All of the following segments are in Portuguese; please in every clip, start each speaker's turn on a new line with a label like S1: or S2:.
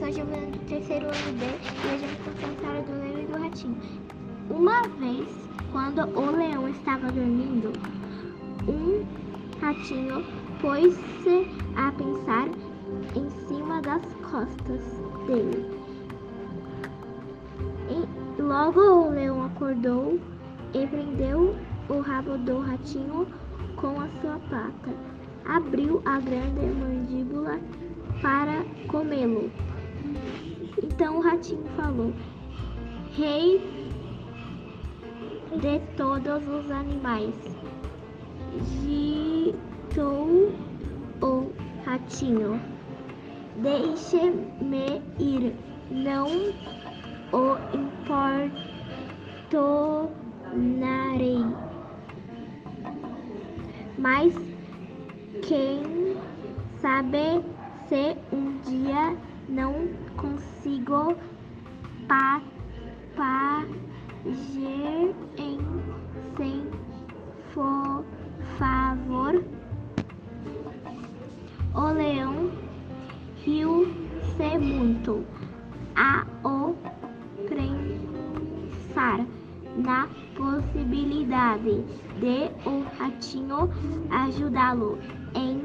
S1: sou Giovana do terceiro ano B e hoje eu vou contar a do leão e do ratinho. Uma vez, quando o leão estava dormindo, um ratinho pôs-se a pensar em cima das costas dele. E logo o leão acordou e prendeu o rabo do ratinho com a sua pata. Abriu a grande mandíbula para comê-lo. Então o ratinho falou: Rei de todos os animais, gritou o ratinho. Deixe-me ir, não o importunarei. Mas quem sabe se um dia não consigo pa pager em sem for favor. O leão riu-se muito a o pensar na possibilidade de o ratinho ajudá-lo em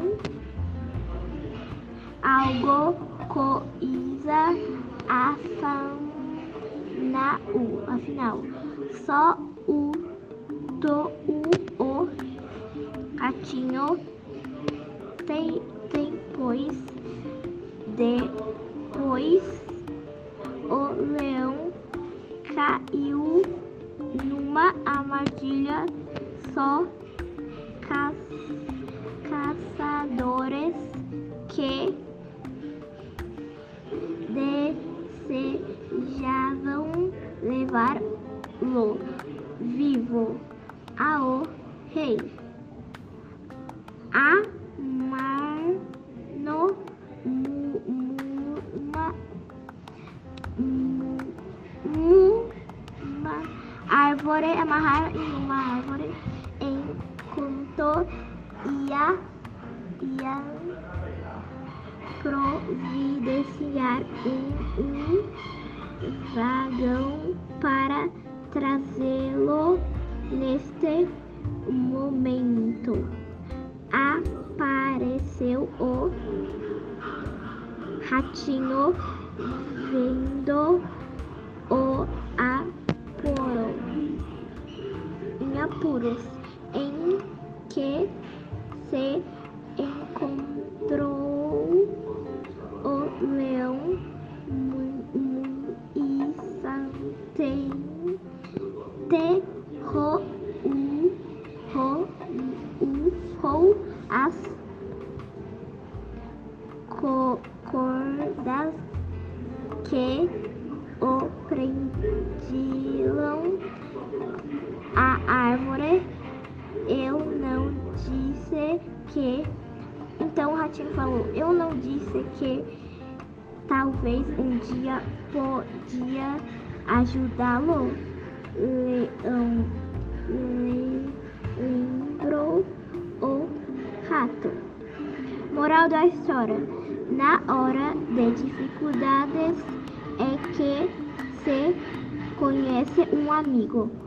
S1: algo coisa afinal, afinal só o do o ratinho tem depois depois o leão caiu numa armadilha só levar-lo vivo ao rei. A no uma, árvore amarrar em uma árvore enquanto ia ia providenciar um, um ratinho vendo o apuro. Em apuros. Em que se encontrou o leão e terrou ro, as que o prendiam à árvore. Eu não disse que então o ratinho falou: Eu não disse que talvez um dia podia ajudá-lo? Leão lembrou o rato. Moral da história: Na hora de dificuldades é que se conhece um amigo.